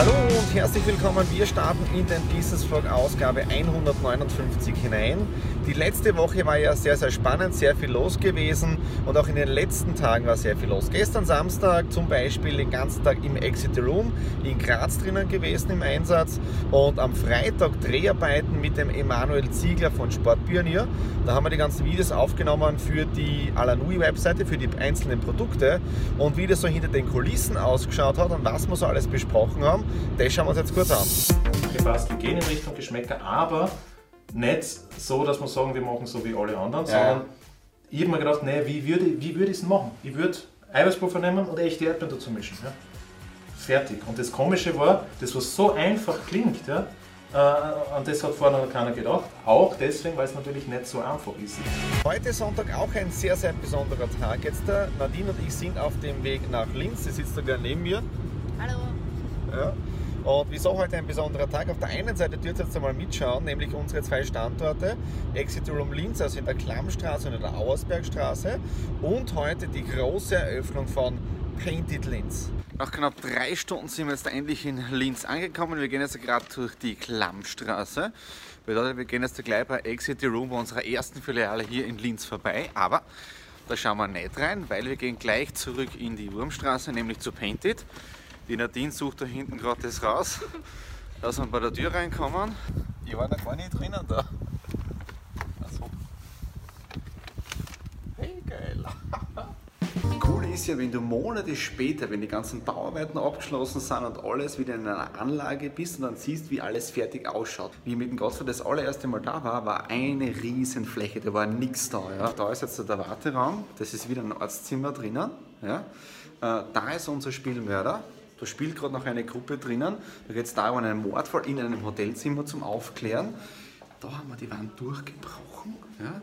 Hallo und herzlich willkommen. Wir starten in den Business Vlog Ausgabe 159 hinein. Die letzte Woche war ja sehr, sehr spannend, sehr viel los gewesen und auch in den letzten Tagen war sehr viel los. Gestern Samstag zum Beispiel den ganzen Tag im Exit Room in Graz drinnen gewesen im Einsatz und am Freitag Dreharbeiten mit dem Emanuel Ziegler von Sportpionier. Da haben wir die ganzen Videos aufgenommen für die Alanui Webseite, für die einzelnen Produkte und wie das so hinter den Kulissen ausgeschaut hat und was wir so alles besprochen haben, das schauen wir uns jetzt kurz an. Wir gehen in Richtung Geschmäcker, aber nicht so, dass wir sagen, wir machen so wie alle anderen, Ja. sondern ich habe mir gedacht, nee, wie würde, wie würde ich es machen? Ich würde Eiweißpulver nehmen und echte Erdbeeren dazu mischen. Ja? Fertig. Und das Komische war, das was so einfach klingt, ja, äh, an das hat vorher noch keiner gedacht. Auch deswegen, weil es natürlich nicht so einfach ist. Heute Sonntag auch ein sehr, sehr besonderer Tag. Jetzt der Nadine und ich sind auf dem Weg nach Linz. Sie sitzt sogar neben mir. Hallo. Ja. Und wieso heute ein besonderer Tag? Auf der einen Seite dürft ihr jetzt einmal mitschauen, nämlich unsere zwei Standorte, Exit Room Linz, also in der Klammstraße und in der Auersbergstraße und heute die große Eröffnung von Painted Linz. Nach knapp drei Stunden sind wir jetzt endlich in Linz angekommen. Wir gehen jetzt gerade durch die Klammstraße. Bedeutet, wir gehen jetzt gleich bei Exit Room unserer ersten Filiale hier in Linz vorbei. Aber da schauen wir nicht rein, weil wir gehen gleich zurück in die Wurmstraße, nämlich zu Painted. Die Nadine sucht da hinten gerade das raus, dass wir bei der Tür reinkommen. Ich war noch gar nicht drinnen da. Achso. Hey, geil. Cool ist ja, wenn du Monate später, wenn die ganzen Bauarbeiten abgeschlossen sind und alles wieder in einer Anlage bist und dann siehst, wie alles fertig ausschaut. Wie ich mit dem Gottfried das allererste Mal da war, war eine riesen Fläche, da war nichts da. Ja. Da ist jetzt der Warteraum, das ist wieder ein Arztzimmer drinnen. Ja. Äh, Da ist unser Spielmörder. Da spielt gerade noch eine Gruppe drinnen. Da geht es da um einen Mordfall in einem Hotelzimmer zum Aufklären. Da haben wir die Wand durchgebrochen. Ja.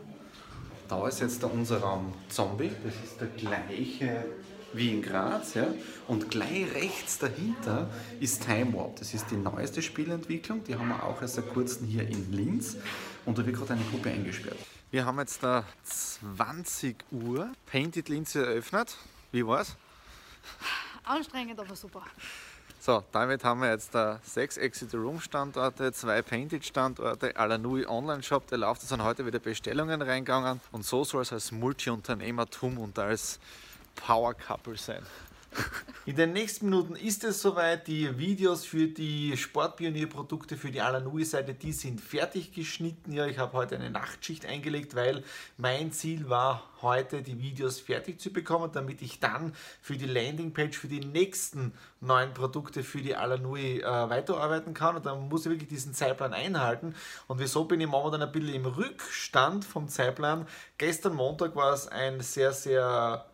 Da ist jetzt unser Raum Zombie. Das ist der gleiche wie in Graz. Ja. Und gleich rechts dahinter ist Time Warp. Das ist die neueste Spielentwicklung. Die haben wir auch erst seit kurzem hier in Linz. Und da wird gerade eine Gruppe eingesperrt. Wir haben jetzt da 20 Uhr. Painted Linz eröffnet. Wie war's? Anstrengend, aber super. So, damit haben wir jetzt da sechs Exit Room Standorte, zwei Painted Standorte, Alanui Online Shop, der läuft, da sind heute wieder Bestellungen reingegangen und so soll es als Multi-Unternehmertum und als Power Couple sein. In den nächsten Minuten ist es soweit. Die Videos für die Sportpionierprodukte für die Alanui-Seite, die sind fertig geschnitten. Ja, ich habe heute eine Nachtschicht eingelegt, weil mein Ziel war, heute die Videos fertig zu bekommen, damit ich dann für die Landingpage für die nächsten neuen Produkte für die Alanui äh, weiterarbeiten kann. Und dann muss ich wirklich diesen Zeitplan einhalten. Und wieso bin ich momentan ein bisschen im Rückstand vom Zeitplan? Gestern Montag war es ein sehr, sehr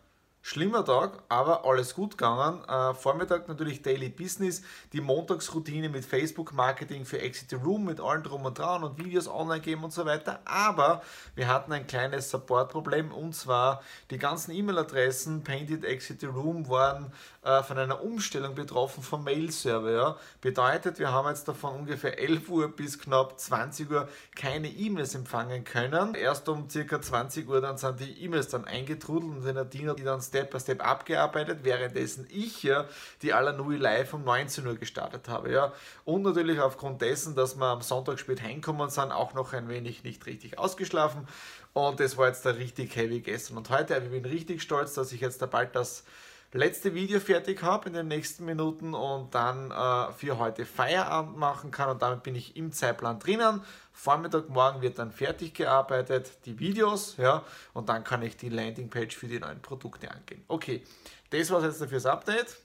Schlimmer Tag, aber alles gut gegangen. Äh, Vormittag natürlich Daily Business, die Montagsroutine mit Facebook-Marketing für Exit the Room, mit allen drum und dran und Videos online geben und so weiter. Aber wir hatten ein kleines Support-Problem und zwar die ganzen E-Mail-Adressen Painted Exit the Room waren äh, von einer Umstellung betroffen vom Mail-Server. Ja. Bedeutet, wir haben jetzt davon ungefähr 11 Uhr bis knapp 20 Uhr keine E-Mails empfangen können. Erst um circa 20 Uhr dann sind die E-Mails dann eingetrudelt und die Nadine die dann Step by Step abgearbeitet, währenddessen ich ja die Alanui live um 19 Uhr gestartet habe. Ja. Und natürlich aufgrund dessen, dass wir am Sonntag spät heimgekommen sind, auch noch ein wenig nicht richtig ausgeschlafen. Und das war jetzt da richtig heavy gestern. Und heute, ich bin richtig stolz, dass ich jetzt da bald das letzte Video fertig habe in den nächsten Minuten und dann äh, für heute Feierabend machen kann und damit bin ich im Zeitplan drinnen. Vormittag, morgen wird dann fertig gearbeitet, die Videos, ja, und dann kann ich die Landingpage für die neuen Produkte angehen. Okay, das war es jetzt fürs Update.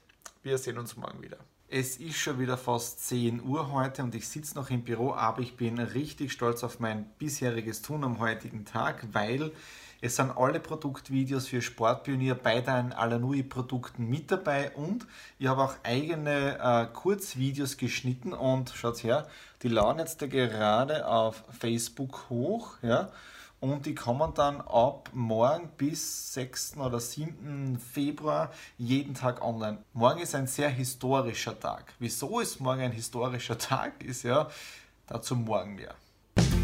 Wir sehen uns morgen wieder. Es ist schon wieder fast 10 Uhr heute und ich sitze noch im Büro, aber ich bin richtig stolz auf mein bisheriges Tun am heutigen Tag, weil es sind alle Produktvideos für Sportpionier bei deinen Alanui Produkten mit dabei und ich habe auch eigene äh, Kurzvideos geschnitten und schaut her, die laden jetzt da gerade auf Facebook hoch, ja und die kommen dann ab morgen bis 6. oder 7. Februar jeden Tag online. Morgen ist ein sehr historischer Tag. Wieso ist morgen ein historischer Tag? Ist ja dazu morgen mehr.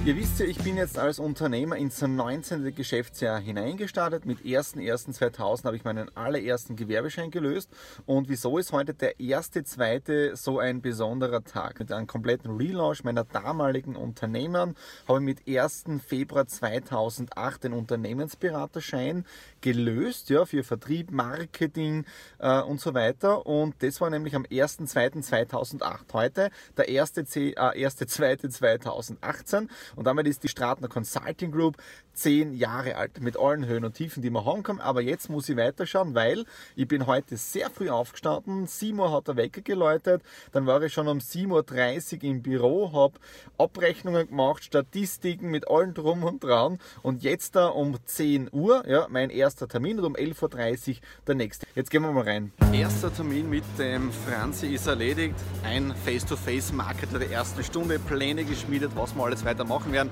Ihr wisst ja, ich bin jetzt als Unternehmer ins 19. Geschäftsjahr hineingestartet. Mit 1.1.2000 habe ich meinen allerersten Gewerbeschein gelöst. Und wieso ist heute der erste, zweite so ein besonderer Tag? Mit einem kompletten Relaunch meiner damaligen Unternehmen habe ich mit 1. Februar 2008 den Unternehmensberaterschein gelöst, ja, für Vertrieb, Marketing äh, und so weiter. Und das war nämlich am 1.2.2008. Heute der 1.2.2018. Äh, und damit ist die Stratner Consulting Group zehn Jahre alt mit allen Höhen und Tiefen, die man haben kann. Aber jetzt muss ich weiterschauen, weil ich bin heute sehr früh aufgestanden. 7 Uhr hat der Wecker geläutet. Dann war ich schon um 7.30 Uhr im Büro, habe Abrechnungen gemacht, Statistiken mit allen drum und dran. Und jetzt da um 10 Uhr, ja, mein erster Termin und um 11.30 Uhr der nächste. Jetzt gehen wir mal rein. Erster Termin mit dem Franzi ist erledigt. Ein Face-to-Face-Marketer der ersten Stunde, Pläne geschmiedet, was wir alles weitermachen machen werden.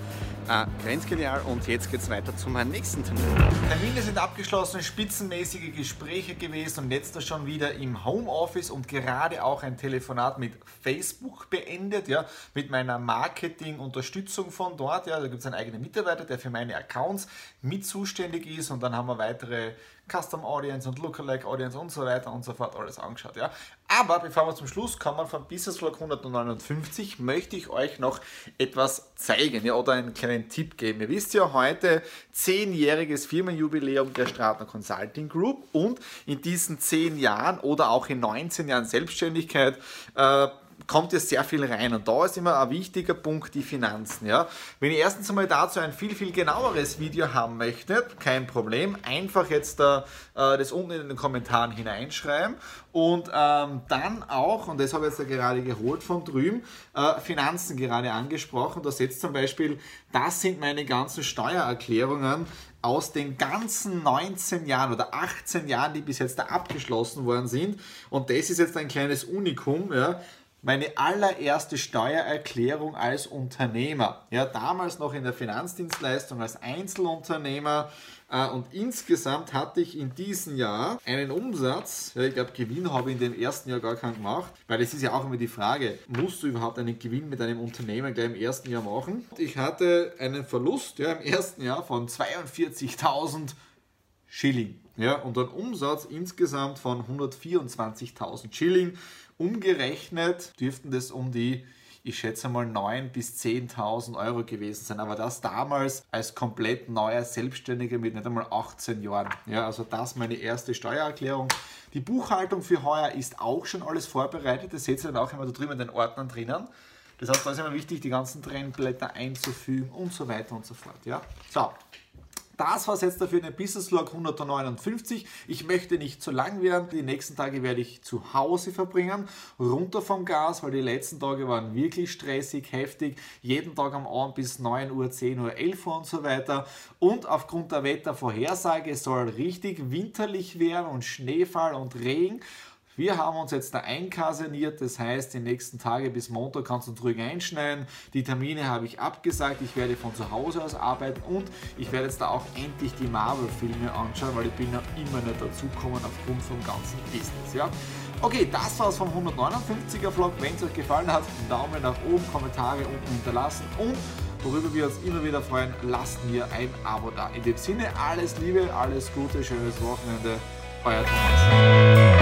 Äh, grenzgenial und jetzt geht es weiter zu meinem nächsten Termin. Termine sind abgeschlossen, spitzenmäßige Gespräche gewesen und jetzt schon wieder im Homeoffice und gerade auch ein Telefonat mit Facebook beendet, ja, mit meiner Marketing-Unterstützung von dort. Ja, da gibt es einen eigenen Mitarbeiter, der für meine Accounts mit zuständig ist und dann haben wir weitere Custom Audience und Lookalike Audience und so weiter und so fort alles angeschaut. Ja. Aber bevor wir zum Schluss kommen von Business Vlog 159, möchte ich euch noch etwas zeigen ja, oder einen kleinen Tipp geben. Ihr wisst ja heute zehnjähriges Firmenjubiläum der Stratner Consulting Group und in diesen zehn Jahren oder auch in 19 Jahren Selbstständigkeit äh, kommt ja sehr viel rein. Und da ist immer ein wichtiger Punkt die Finanzen. Ja? Wenn ihr erstens einmal dazu ein viel, viel genaueres Video haben möchtet, kein Problem. Einfach jetzt da, äh, das unten in den Kommentaren hineinschreiben. Und ähm, dann auch, und das habe ich jetzt gerade geholt von drüben, äh, Finanzen gerade angesprochen. Da setzt zum Beispiel, das sind meine ganzen Steuererklärungen aus den ganzen 19 Jahren oder 18 Jahren, die bis jetzt da abgeschlossen worden sind. Und das ist jetzt ein kleines Unikum. Ja meine allererste Steuererklärung als Unternehmer. Ja, damals noch in der Finanzdienstleistung als Einzelunternehmer. Äh, und insgesamt hatte ich in diesem Jahr einen Umsatz, ja, ich glaube Gewinn habe ich in dem ersten Jahr gar keinen gemacht, weil es ist ja auch immer die Frage, musst du überhaupt einen Gewinn mit einem Unternehmen gleich im ersten Jahr machen? Ich hatte einen Verlust ja, im ersten Jahr von 42.000 Schilling. Ja, und einen Umsatz insgesamt von 124.000 Schilling. Umgerechnet dürften das um die, ich schätze mal, 9.000 bis 10.000 Euro gewesen sein. Aber das damals als komplett neuer Selbstständiger mit nicht einmal 18 Jahren. Ja, also das meine erste Steuererklärung. Die Buchhaltung für heuer ist auch schon alles vorbereitet. Das seht ihr dann auch immer da drüben in den Ordnern drinnen. Das heißt, da ist immer wichtig, die ganzen Trennblätter einzufügen und so weiter und so fort. Ja? So, das war es jetzt dafür in den Business Log 159. Ich möchte nicht zu lang werden. Die nächsten Tage werde ich zu Hause verbringen, runter vom Gas, weil die letzten Tage waren wirklich stressig, heftig. Jeden Tag am Abend bis 9 Uhr, 10 Uhr, 11 Uhr und so weiter. Und aufgrund der Wettervorhersage soll richtig winterlich werden und Schneefall und Regen. Wir haben uns jetzt da einkasaniert, das heißt, die nächsten Tage bis Montag kannst du ruhig einschneiden. Die Termine habe ich abgesagt, ich werde von zu Hause aus arbeiten und ich werde jetzt da auch endlich die Marvel-Filme anschauen, weil ich bin ja immer nicht dazugekommen aufgrund vom ganzen Business. Ja? Okay, das war's vom 159er Vlog. Wenn es euch gefallen hat, Daumen nach oben, Kommentare unten hinterlassen und worüber wir uns immer wieder freuen, lasst mir ein Abo da. In dem Sinne, alles Liebe, alles Gute, schönes Wochenende. Euer Thomas.